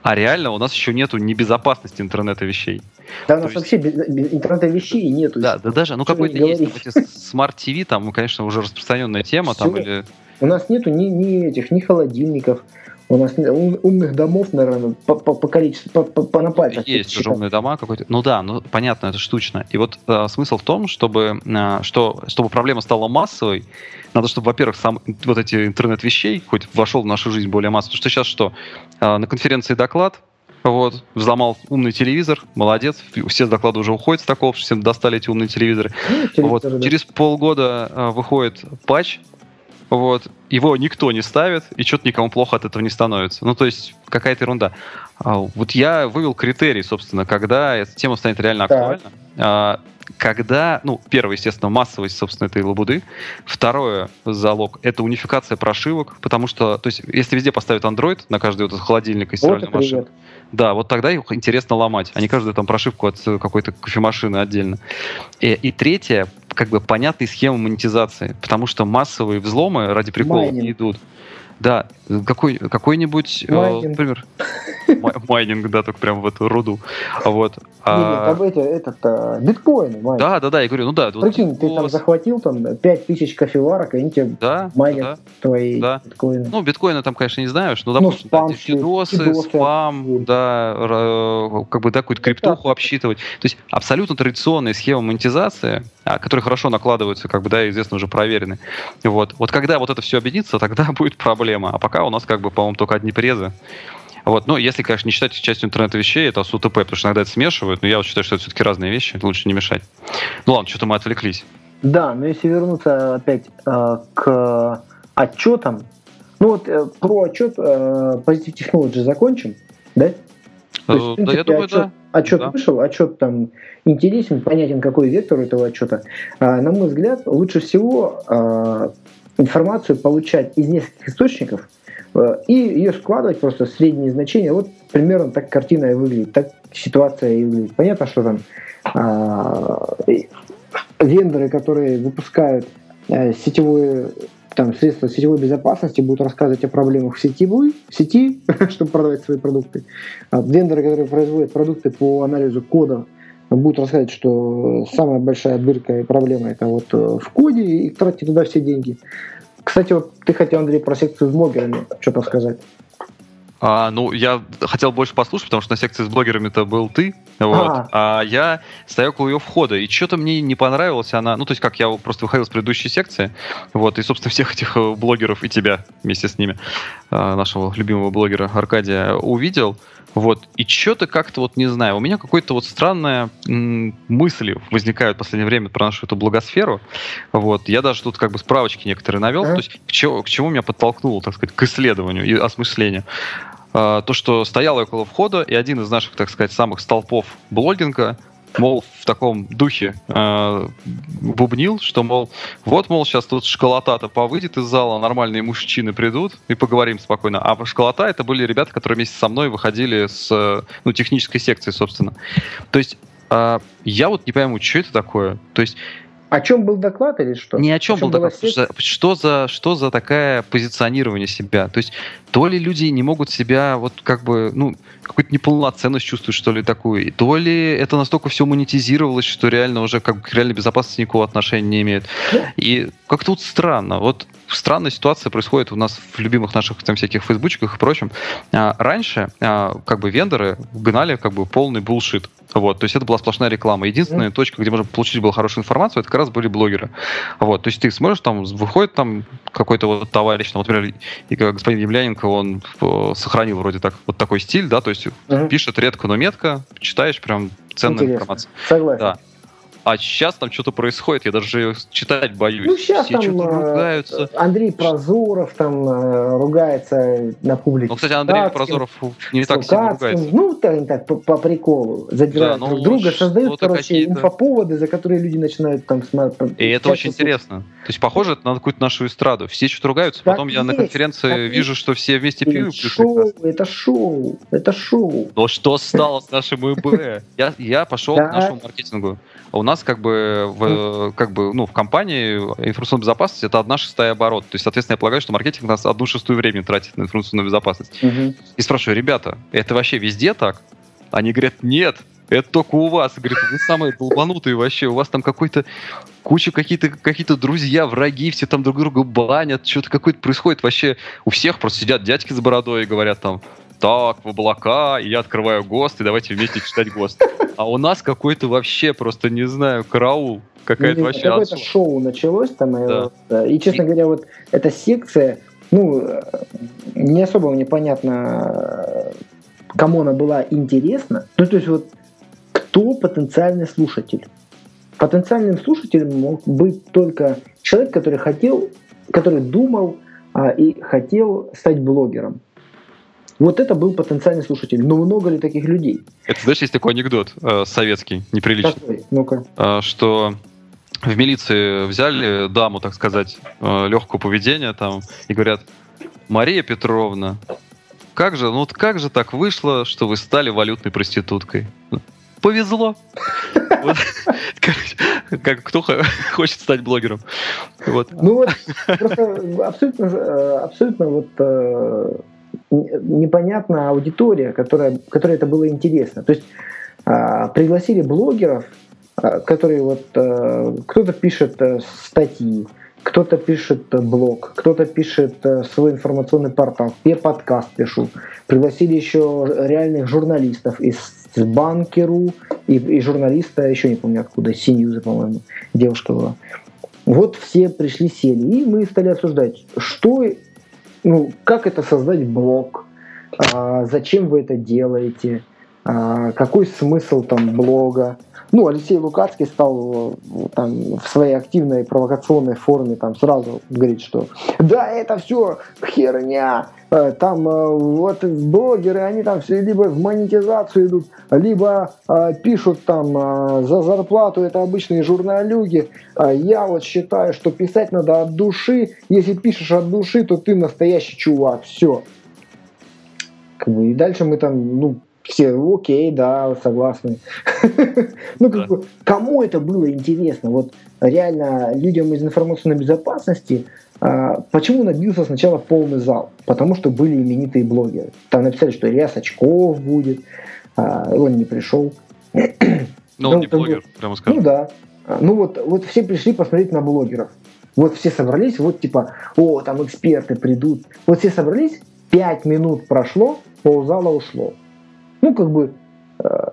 Speaker 2: а реально у нас еще нету небезопасности интернета вещей.
Speaker 1: Да, у нас есть... вообще без, без интернета вещей нету.
Speaker 2: Да, да даже, ну какой-то есть, эти TV, там, конечно, уже распространенная тема, Все. там, или...
Speaker 1: У нас нету ни, ни этих, ни холодильников, у нас умных домов, наверное, по, по, по количеству, по, по, по на пальцах.
Speaker 2: Есть уже умные дома какой-то. Ну да, ну понятно, это штучно. И вот э, смысл в том, чтобы, э, что, чтобы проблема стала массовой, надо, чтобы, во-первых, сам вот эти интернет вещей хоть вошел в нашу жизнь более массово. Потому что сейчас что? Э, на конференции доклад, вот, взломал умный телевизор, молодец, все доклады уже уходят с такого, что всем достали эти умные телевизоры. Ну, вот. да. Через полгода э, выходит патч, вот, его никто не ставит, и что-то никому плохо от этого не становится. Ну, то есть, какая-то ерунда. А, вот я вывел критерий, собственно, когда эта тема станет реально актуальна. Когда, ну, первое, естественно, массовость, собственно, этой лабуды. Второе, залог, это унификация прошивок, потому что, то есть, если везде поставят Android на каждый вот этот холодильник и стиральную вот машину, да, вот тогда их интересно ломать, а не каждую там прошивку от какой-то кофемашины отдельно. И, и третье, как бы понятные схемы монетизации, потому что массовые взломы ради прикола Майнинг. не идут. Да, какой, какой-нибудь, э, например, майнинг, да, только прям в эту руду. Вот.
Speaker 1: А... Нет, нет, этот, а, биткоины майнинг.
Speaker 2: Да, да, да, я говорю, ну да.
Speaker 1: Прикинь, вот, ты там захватил там 5000 кофеварок, и они тебе да, майнят да, твои да. биткоины.
Speaker 2: Ну, биткоины там, конечно, не знаешь, но, допустим, ну, спам, да, ддосы, спам, да, как бы, да, какую-то криптуху обсчитывать. То есть абсолютно традиционная схема монетизации, а, которые хорошо накладываются, как бы, да, известно, уже проверены. Вот. Вот когда вот это все объединится, тогда будет проблема. А пока у нас, как бы, по-моему, только одни презы. Вот. Ну, если, конечно, не считать частью интернета вещей, это с УТП, потому что иногда это смешивают, но я вот считаю, что это все-таки разные вещи, лучше не мешать. Ну ладно, что-то мы отвлеклись.
Speaker 1: Да, но если вернуться опять э, к отчетам, ну вот э, про отчет э, Positive Technology закончим, да?
Speaker 2: То есть, в принципе, да, я думаю,
Speaker 1: отчет,
Speaker 2: да.
Speaker 1: Отчет
Speaker 2: да.
Speaker 1: вышел, отчет там интересен, понятен, какой вектор этого отчета. А, на мой взгляд, лучше всего а, информацию получать из нескольких источников, Э, и ее складывать просто в средние значения. Вот примерно так картина и выглядит, так ситуация и выглядит. Понятно, что там а, вендоры, которые выпускают а, сетевые там, средства сетевой безопасности будут рассказывать о проблемах в сетевой, в сети, чтобы продавать свои продукты. А вендоры, которые производят продукты по анализу кода, будут рассказывать, что самая большая дырка и проблема это вот э, в коде, и тратьте туда все деньги. Кстати, вот ты хотел, Андрей, про секцию с блогерами что-то сказать.
Speaker 2: А, ну, я хотел больше послушать, потому что на секции с блогерами-то был ты, вот, а, а я стоял около ее входа, и что-то мне не понравилось она, ну, то есть как, я просто выходил с предыдущей секции, вот, и, собственно, всех этих э, блогеров и тебя вместе с ними, э, нашего любимого блогера Аркадия, увидел, вот. И что-то как-то вот не знаю. У меня какое-то вот странное м- мысли возникают в последнее время про нашу эту благосферу. Вот. Я даже тут как бы справочки некоторые навел. Mm-hmm. То есть к чему, к чему меня подтолкнуло, так сказать, к исследованию и осмыслению. А, то, что стоял около входа, и один из наших, так сказать, самых столпов блогинга мол, в таком духе э, бубнил, что, мол, вот, мол, сейчас тут школота-то повыйдет из зала, нормальные мужчины придут и поговорим спокойно. А школота это были ребята, которые вместе со мной выходили с, ну, технической секции, собственно. То есть э, я вот не пойму, что это такое. То есть
Speaker 1: о чем был доклад или что?
Speaker 2: Ни о чем, о чем был доклад. Что, что, за, что за такая позиционирование себя? То есть то ли люди не могут себя вот как бы, ну, какую-то неполноценность чувствуют, что ли, такую, то ли это настолько все монетизировалось, что реально уже как бы к реальной безопасности никакого отношения не имеет. И как-то вот странно. Вот странная ситуация происходит у нас в любимых наших там всяких фейсбучках и прочем. А, раньше а, как бы вендоры гнали как бы полный булшит. Вот, то есть это была сплошная реклама. Единственная mm. точка, где можно получить было хорошую информацию, это как раз были блогеры. Вот, то есть ты смотришь, там выходит там какой-то вот товарищ, там, например, и господин Емельяненко, он э, сохранил вроде так вот такой стиль, да, то есть mm-hmm. пишет редко, но метко, читаешь прям ценную Интересно. информацию.
Speaker 1: Согласен.
Speaker 2: Да. А сейчас там что-то происходит, я даже читать боюсь.
Speaker 1: Ну, сейчас Все там ругаются. Андрей Прозоров там э, ругается на публике.
Speaker 2: Ну, кстати, Андрей Прозоров не так сильно ругается.
Speaker 1: Ну, так, так по, по приколу. Задирают да, ну, друг друга, создают, короче, инфоповоды, за которые люди начинают там смотреть.
Speaker 2: И это очень интересно. То есть похоже это на какую-то нашу эстраду. Все что-то ругаются, так потом есть, я на конференции вижу, есть. что все вместе пьют.
Speaker 1: Шоу, это шоу, это шоу.
Speaker 2: Но что стало с нашим ИБ? Я, я пошел к нашему маркетингу. У нас как бы в, как бы, ну, в компании информационная безопасность это одна шестая оборот. То есть, соответственно, я полагаю, что маркетинг у нас одну шестую времени тратит на информационную безопасность. Угу. И спрашиваю, ребята, это вообще везде так? Они говорят, нет, это только у вас. Говорит, вы самые долбанутые вообще. У вас там какой-то куча какие-то какие-то друзья, враги, все там друг друга банят, что-то какое-то происходит. Вообще у всех просто сидят дядьки с бородой и говорят там, так, в облака, и я открываю ГОСТ, и давайте вместе читать ГОСТ. А у нас какой-то вообще просто, не знаю, караул, какая-то вообще...
Speaker 1: Какое-то шоу началось там, да. и, честно говоря, вот эта секция, ну, не особо мне понятно, кому она была интересна. Ну, то есть вот кто потенциальный слушатель? Потенциальным слушателем мог быть только человек, который хотел, который думал а, и хотел стать блогером. Вот это был потенциальный слушатель. Но много ли таких людей?
Speaker 2: Это, знаешь, есть такой анекдот э, советский, неприличный. Какой?
Speaker 1: Ну-ка.
Speaker 2: Э, что в милиции взяли даму, так сказать, э, легкого поведения там, и говорят, Мария Петровна, как же, ну вот как же так вышло, что вы стали валютной проституткой? Повезло. как кто хочет стать блогером.
Speaker 1: Вот. Ну вот, просто абсолютно, э, абсолютно вот э, непонятна аудитория, которая, которой это было интересно. То есть а, пригласили блогеров, а, которые вот а, кто-то пишет а, статьи, кто-то пишет блог, кто-то пишет свой информационный портал. Я подкаст пишу. Пригласили еще реальных журналистов из банкеру и, и журналиста, еще не помню откуда, Синьюза, по-моему, девушка была. Вот все пришли, сели, и мы стали обсуждать, что, ну, как это создать блог, а, зачем вы это делаете, какой смысл там блога. Ну, Алексей Лукацкий стал э, там, в своей активной провокационной форме там сразу говорить, что да, это все херня, э, там э, вот блогеры, они там все либо в монетизацию идут, либо пишут там за зарплату, это обычные журналюги. Я вот считаю, что писать надо от души, если пишешь от души, то ты настоящий чувак, все. И дальше мы там, ну, все, окей, да, согласны. ну, как бы, кому это было интересно? Вот реально людям из информационной безопасности, а, почему набился сначала полный зал? Потому что были именитые блогеры. Там написали, что Илья Сачков будет, а, он не пришел.
Speaker 2: Ну, он не блогер, прямо скажем.
Speaker 1: Ну да. Ну вот, вот все пришли посмотреть на блогеров. Вот все собрались, вот типа, о, там эксперты придут. Вот все собрались, пять минут прошло, ползала ушло. Ну, как бы э,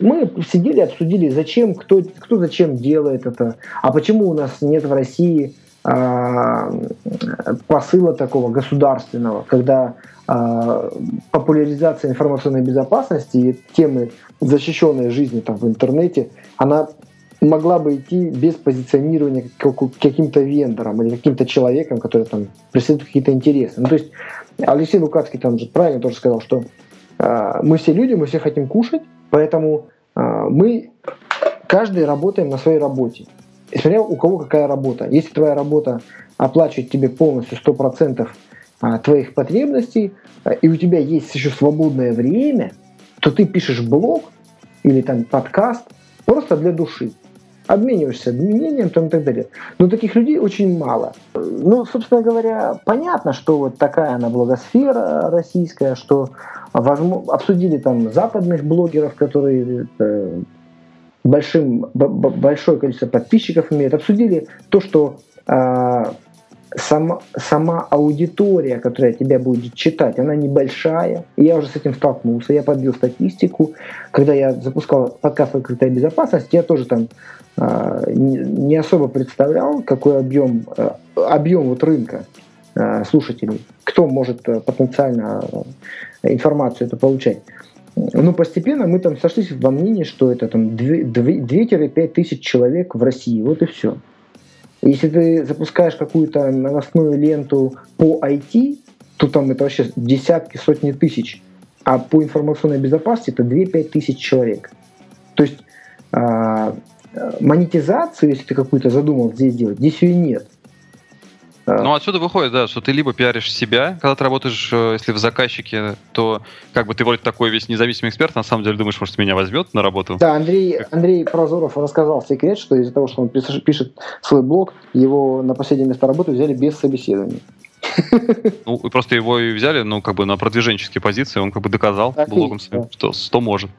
Speaker 1: мы сидели, обсудили, зачем, кто, кто зачем делает это, а почему у нас нет в России а, посыла такого государственного, когда а, популяризация информационной безопасности и темы защищенной жизни там в интернете, она могла бы идти без позиционирования каким-то вендором или каким-то человеком, который там преследует какие-то интересы. Ну, то есть Алексей Лукацкий там же правильно тоже сказал, что э, мы все люди, мы все хотим кушать, поэтому э, мы каждый работаем на своей работе. И смотря у кого какая работа. Если твоя работа оплачивает тебе полностью 100% а, твоих потребностей, и у тебя есть еще свободное время, то ты пишешь блог или там подкаст просто для души обмениваешься мнением там, и так далее. Но таких людей очень мало. Ну, собственно говоря, понятно, что вот такая она благосфера российская, что возможно, обсудили там западных блогеров, которые э, большим, большое количество подписчиков имеют, обсудили то, что э, сама, сама аудитория, которая тебя будет читать, она небольшая. И я уже с этим столкнулся. Я подбил статистику. Когда я запускал подкаст «Открытая безопасность», я тоже там э, не особо представлял, какой объем, э, объем вот рынка э, слушателей, кто может э, потенциально э, информацию эту получать. Ну, постепенно мы там сошлись во мнении, что это там 2-5 тысяч человек в России. Вот и все. Если ты запускаешь какую-то новостную ленту по IT, то там это вообще десятки, сотни тысяч. А по информационной безопасности это 2-5 тысяч человек. То есть э, монетизацию, если ты какую-то задумал здесь делать, здесь ее нет.
Speaker 2: Ну, отсюда выходит, да, что ты либо пиаришь себя, когда ты работаешь, э, если в заказчике, то как бы ты вроде такой весь независимый эксперт, на самом деле думаешь, может, меня возьмет на работу.
Speaker 1: Да, Андрей, Андрей Прозоров рассказал секрет, что из-за того, что он пишет свой блог, его на последнее место работы взяли без собеседования.
Speaker 2: Ну, и просто его и взяли, ну, как бы на продвиженческие позиции, он как бы доказал так блогом своим, да. что, что может.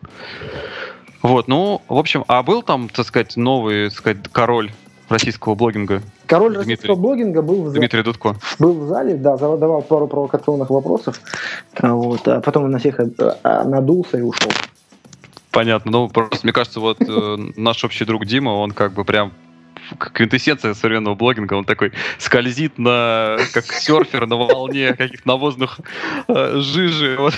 Speaker 2: Вот, ну, в общем, а был там, так сказать, новый, так сказать, король российского блогинга.
Speaker 1: Король Дмитрий, российского блогинга был в
Speaker 2: зале. Дмитрий Дудко.
Speaker 1: Был в зале, да, задавал пару провокационных вопросов. Вот, а потом он на всех а, надулся и ушел.
Speaker 2: Понятно. Ну, просто, мне кажется, вот э, наш общий друг Дима, он как бы прям квинтэссенция современного блогинга, он такой скользит на, как серфер на волне каких-то навозных э, жижи, вот,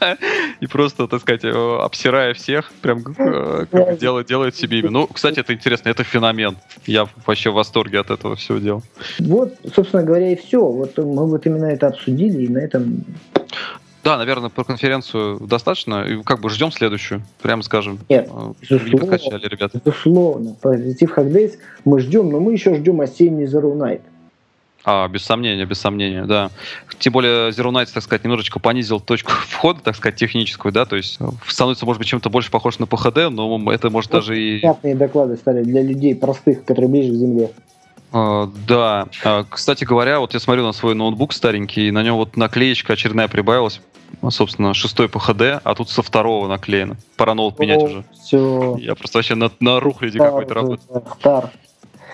Speaker 2: и просто, так сказать, э, обсирая всех, прям э, делает, делает себе имя. Ну, кстати, это интересно, это феномен. Я вообще в восторге от этого всего дела.
Speaker 1: Вот, собственно говоря, и все. Вот мы вот именно это обсудили, и на этом
Speaker 2: да, наверное, про конференцию достаточно. И как бы ждем следующую, прямо скажем.
Speaker 1: Нет, а, безусловно, подкачали, ребята. Безусловно. Позитив Hackdays мы ждем, но мы еще ждем осенний Zero Night.
Speaker 2: А, без сомнения, без сомнения, да. Тем более Zero Night, так сказать, немножечко понизил точку входа, так сказать, техническую, да, то есть становится, может быть, чем-то больше похож на PHD, но это может вот даже и...
Speaker 1: Понятные доклады стали для людей простых, которые ближе к земле.
Speaker 2: А, да. А, кстати говоря, вот я смотрю на свой ноутбук старенький, и на нем вот наклеечка очередная прибавилась. Ну, собственно, шестой по HD, а тут со второго наклеено. Пора ноут менять уже.
Speaker 1: Все.
Speaker 2: Я просто вообще на, на рухляде какой-то работаю.
Speaker 1: Стар.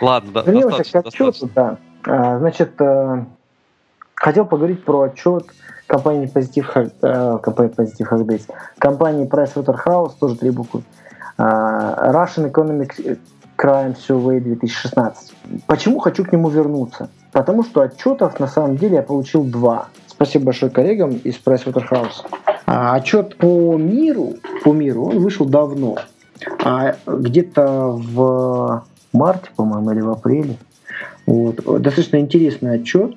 Speaker 2: Ладно, да,
Speaker 1: Вернемся
Speaker 2: достаточно,
Speaker 1: к отчету,
Speaker 2: достаточно.
Speaker 1: да. А, значит, э, хотел поговорить про отчет компании Positive, э, компании Positive Hack Days. Компании Pricewaterhouse, тоже три буквы. А, Russian Economic Crime Survey 2016. Почему хочу к нему вернуться? Потому что отчетов на самом деле я получил два. Спасибо большое коллегам из Pricewaterhouse. А, отчет по миру, по миру, он вышел давно. А где-то в марте, по-моему, или в апреле. Вот. Достаточно интересный отчет.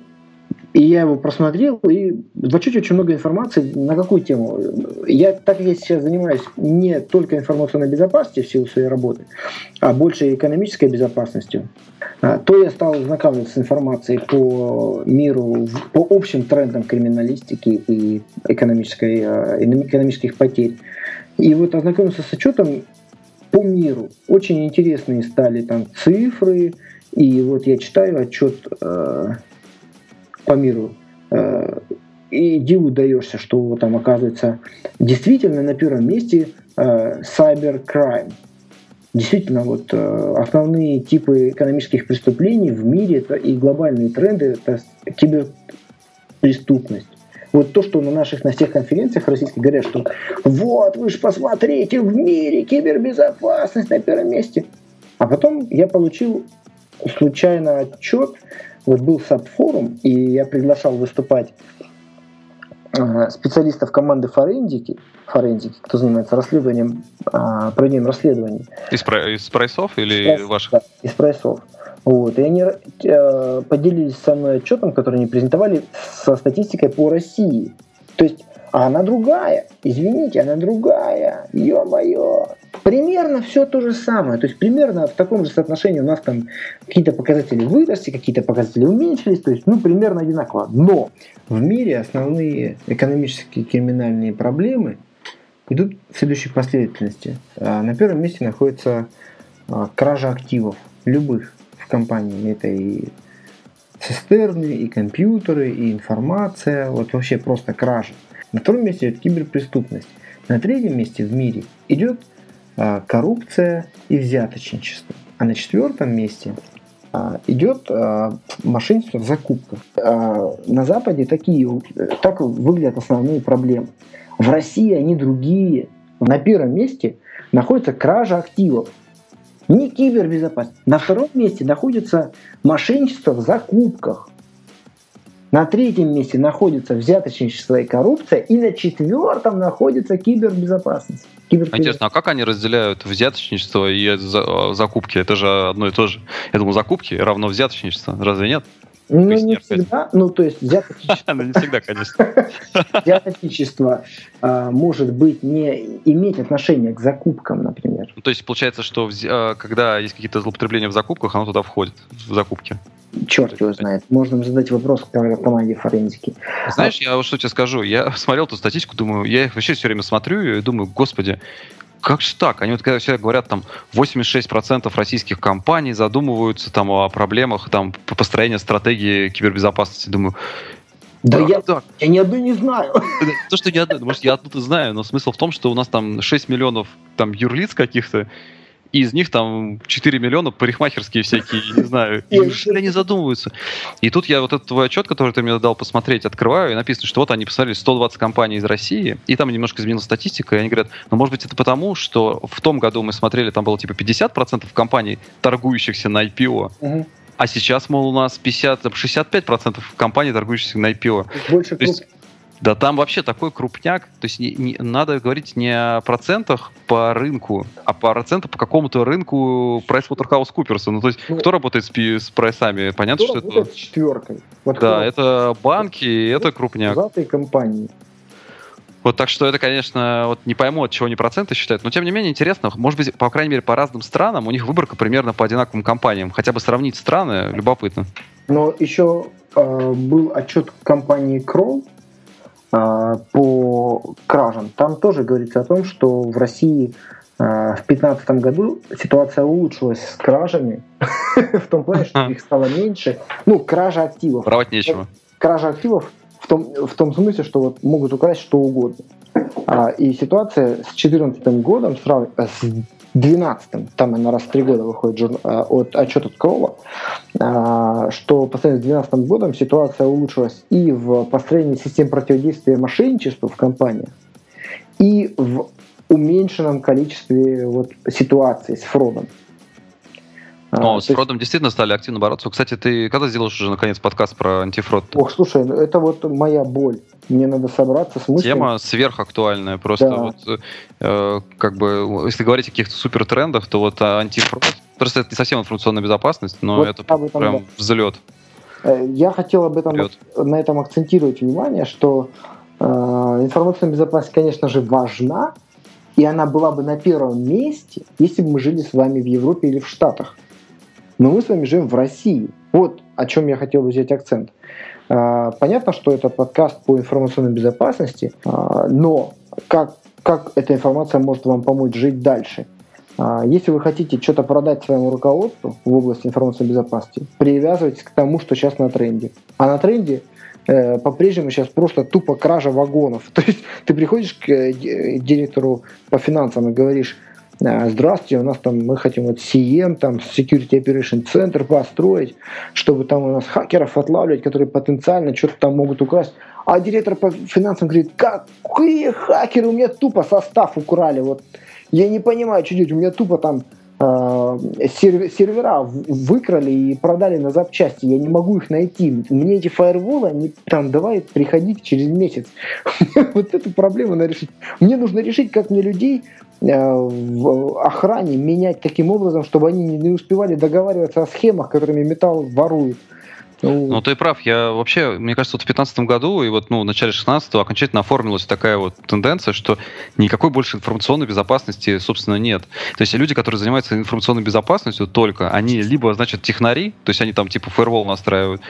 Speaker 1: И я его просмотрел, и в отчете очень много информации. На какую тему? Я, так как я сейчас занимаюсь не только информационной безопасностью в силу своей работы, а больше экономической безопасностью, а, то я стал знакомиться с информацией по миру, по общим трендам криминалистики и экономической, э, экономических потерь. И вот ознакомился с отчетом по миру. Очень интересные стали там цифры. И вот я читаю отчет э, по миру. э, и диву даешься, что там оказывается действительно на первом месте э, cybercrime. Действительно, вот э, основные типы экономических преступлений в мире это и глобальные тренды это киберпреступность. Вот то, что на наших на всех конференциях российских говорят, что вот, вы же посмотрите, в мире кибербезопасность на первом месте. А потом я получил случайно отчет, вот был саб-форум, и я приглашал выступать э, специалистов команды форензики, форензики, кто занимается расследованием, а, проведением расследований.
Speaker 2: Из, из прайсов или
Speaker 1: Прайс-
Speaker 2: ваших?
Speaker 1: да, из прайсов. Вот. И они э, поделились со мной отчетом, который они презентовали со статистикой по России. То есть, а она другая. Извините, она другая. Ё-моё. Примерно все то же самое. То есть примерно в таком же соотношении у нас там какие-то показатели выросли, какие-то показатели уменьшились. То есть, ну, примерно одинаково. Но в мире основные экономические криминальные проблемы идут в следующей последовательности. А, На первом месте находится а, кража активов любых в компании. Это и цистерны, и компьютеры, и информация. Вот вообще просто кража. На втором месте идет киберпреступность. На третьем месте в мире идет а, коррупция и взяточничество. А на четвертом месте а, идет а, мошенничество в закупках. А, На Западе такие, так выглядят основные проблемы. В России они другие. На первом месте находится кража активов. Не кибербезопасность. На втором месте находится мошенничество в закупках. На третьем месте находится взяточничество и коррупция. И на четвертом находится кибербезопасность.
Speaker 2: А. Интересно, а как они разделяют взяточничество и за- закупки? Это же одно и то же. Я думаю, закупки равно взяточничество. Разве нет?
Speaker 1: Ну, не всегда. Ну, то есть взяточничество
Speaker 2: Ну, не всегда, конечно.
Speaker 1: взяточничество а, может быть не иметь отношения к закупкам, например.
Speaker 2: Ну, То есть получается, что а, когда есть какие-то злоупотребления в закупках, оно туда входит, в закупки.
Speaker 1: Черт его знает. Можно задать вопрос к команде форензики.
Speaker 2: Знаешь, я вот что тебе скажу. Я смотрел эту статистику, думаю, я их вообще все время смотрю и думаю, господи, как же так? Они вот когда все говорят, там, 86% российских компаний задумываются там о проблемах там по построению стратегии кибербезопасности. Думаю,
Speaker 1: Да
Speaker 2: как
Speaker 1: я,
Speaker 2: так?
Speaker 1: я ни одной не знаю.
Speaker 2: То, что не одно, может, я одну-то знаю, но смысл в том, что у нас там 6 миллионов там юрлиц каких-то, и из них там 4 миллиона парикмахерские всякие, не знаю. И неужели они задумываются? И тут я вот этот твой отчет, который ты мне дал посмотреть, открываю, и написано, что вот они посмотрели 120 компаний из России, и там немножко изменилась статистика, и они говорят, ну, может быть, это потому, что в том году мы смотрели, там было типа 50% компаний, торгующихся на IPO, а сейчас, мол, у нас 50, 65% компаний, торгующихся на IPO.
Speaker 1: Больше
Speaker 2: То есть. Да там вообще такой крупняк. То есть не, не- надо говорить не о процентах по рынку, а по проценту по какому-то рынку PricewaterhouseCoopers. Ну, то есть
Speaker 1: Ну,
Speaker 2: кто работает с, с прайсами? Понятно,
Speaker 1: Кто
Speaker 2: что это...
Speaker 1: с четверкой? Вот
Speaker 2: Да, это банки, это крупняк.
Speaker 1: пузатые компании.
Speaker 2: Вот так что это, конечно, вот не пойму, от чего они проценты считают, но тем не менее интересно, может быть, по крайней мере, по разным странам у них выборка примерно по одинаковым компаниям. Хотя бы сравнить страны, любопытно.
Speaker 1: Но еще э, был отчет компании э, по кражам. Там тоже говорится о том, что в России А, в 2015 году ситуация улучшилась с кражами, в том плане, что их стало меньше. Ну, кража активов.
Speaker 2: Воровать нечего.
Speaker 1: Кража активов в том, в том смысле, что вот могут украсть что угодно. А, и ситуация с 2014 годом, срав... Э, с 2012, там она раз в три года выходит жур... Э, от отчета Кролла, а, что по сравнению с 2012 годом ситуация улучшилась и в построении систем противодействия мошенничеству в компаниях, и в уменьшенном количестве вот, ситуаций с фродом.
Speaker 2: Но а, с фродом есть... действительно стали активно бороться. Кстати, ты когда сделаешь уже наконец подкаст про антифрод?
Speaker 1: Ох, слушай, ну это вот моя боль. Мне надо собраться с мыслями.
Speaker 2: Тема сверхактуальная. Просто да. вот, э, как бы, если говорить о каких-то супер трендах, то вот антифрод, просто это не совсем информационная безопасность, но вот это прям да. взлет.
Speaker 1: Э, я хотел об этом, на этом акцентировать внимание, что э, информационная безопасность, конечно же, важна, и она была бы на первом месте, если бы мы жили с вами в Европе или в Штатах. Но мы с вами живем в России. Вот о чем я хотел бы взять акцент. А, понятно, что это подкаст по информационной безопасности, а, но как, как эта информация может вам помочь жить дальше? А, если вы хотите что-то продать своему руководству в области информационной безопасности, привязывайтесь к тому, что сейчас на тренде. А на тренде Э, по-прежнему сейчас просто тупо кража вагонов. То есть ты приходишь к э, директору по финансам и говоришь, «А, здравствуйте, у нас там, мы хотим вот CM, там, Security Operation Center построить, чтобы там у нас хакеров отлавливать, которые потенциально что-то там могут украсть. А директор по финансам говорит, какие хакеры, у меня тупо состав украли, вот я не понимаю, что делать, у меня тупо там сервера выкрали и продали на запчасти. Я не могу их найти. Мне эти фаерволы, они там, давай приходить через месяц. вот эту проблему надо решить. Мне нужно решить, как мне людей э, в охране менять таким образом, чтобы они не успевали договариваться о схемах, которыми металл воруют.
Speaker 2: Ну, ну, ты прав. Я вообще, мне кажется, вот в 2015 году и вот ну, в начале 16 окончательно оформилась такая вот тенденция, что никакой больше информационной безопасности, собственно, нет. То есть люди, которые занимаются информационной безопасностью только, они либо, значит, технари, то есть они там типа фаервол настраивают,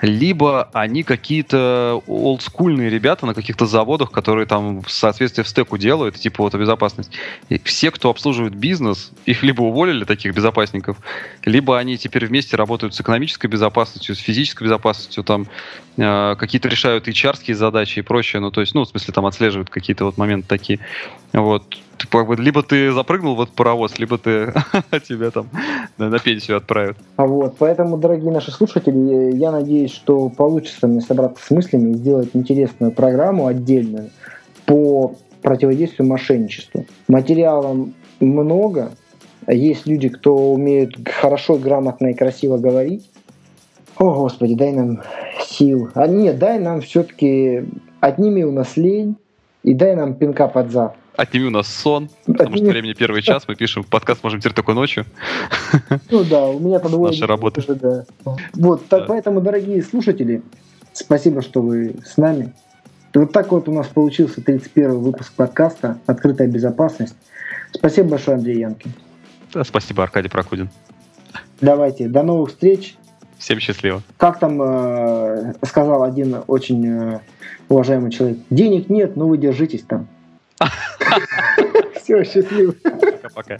Speaker 2: либо они какие-то олдскульные ребята на каких-то заводах, которые там в соответствии в стеку делают, типа вот безопасность. И все, кто обслуживает бизнес, их либо уволили, таких безопасников, либо они теперь вместе работают с экономической безопасностью, с физической безопасностью, там э, какие-то решают hr задачи и прочее, ну, то есть, ну, в смысле, там отслеживают какие-то вот моменты такие. Вот. Ты, как бы, либо ты запрыгнул в этот паровоз, либо ты тебя там на, на пенсию отправят.
Speaker 1: А вот, поэтому, дорогие наши слушатели, я надеюсь, что получится мне собраться с мыслями и сделать интересную программу отдельную по противодействию мошенничеству. Материалом много, есть люди, кто умеют хорошо, грамотно и красиво говорить. О, Господи, дай нам сил. А нет, дай нам все-таки отними у нас лень и дай нам пинка под зад.
Speaker 2: Отними у нас сон, потому Отними... что времени первый час, мы пишем подкаст, можем теперь только ночью.
Speaker 1: Ну да, у меня там
Speaker 2: Наша работа.
Speaker 1: Да. Вот, да. поэтому, дорогие слушатели, спасибо, что вы с нами. Вот так вот у нас получился 31 выпуск подкаста «Открытая безопасность». Спасибо большое, Андрей Янкин.
Speaker 2: Да, спасибо, Аркадий Прокудин.
Speaker 1: Давайте, до новых встреч.
Speaker 2: Всем счастливо.
Speaker 1: Как там э, сказал один очень э, уважаемый человек, денег нет, но вы держитесь там. Все, счастливо.
Speaker 2: Пока-пока.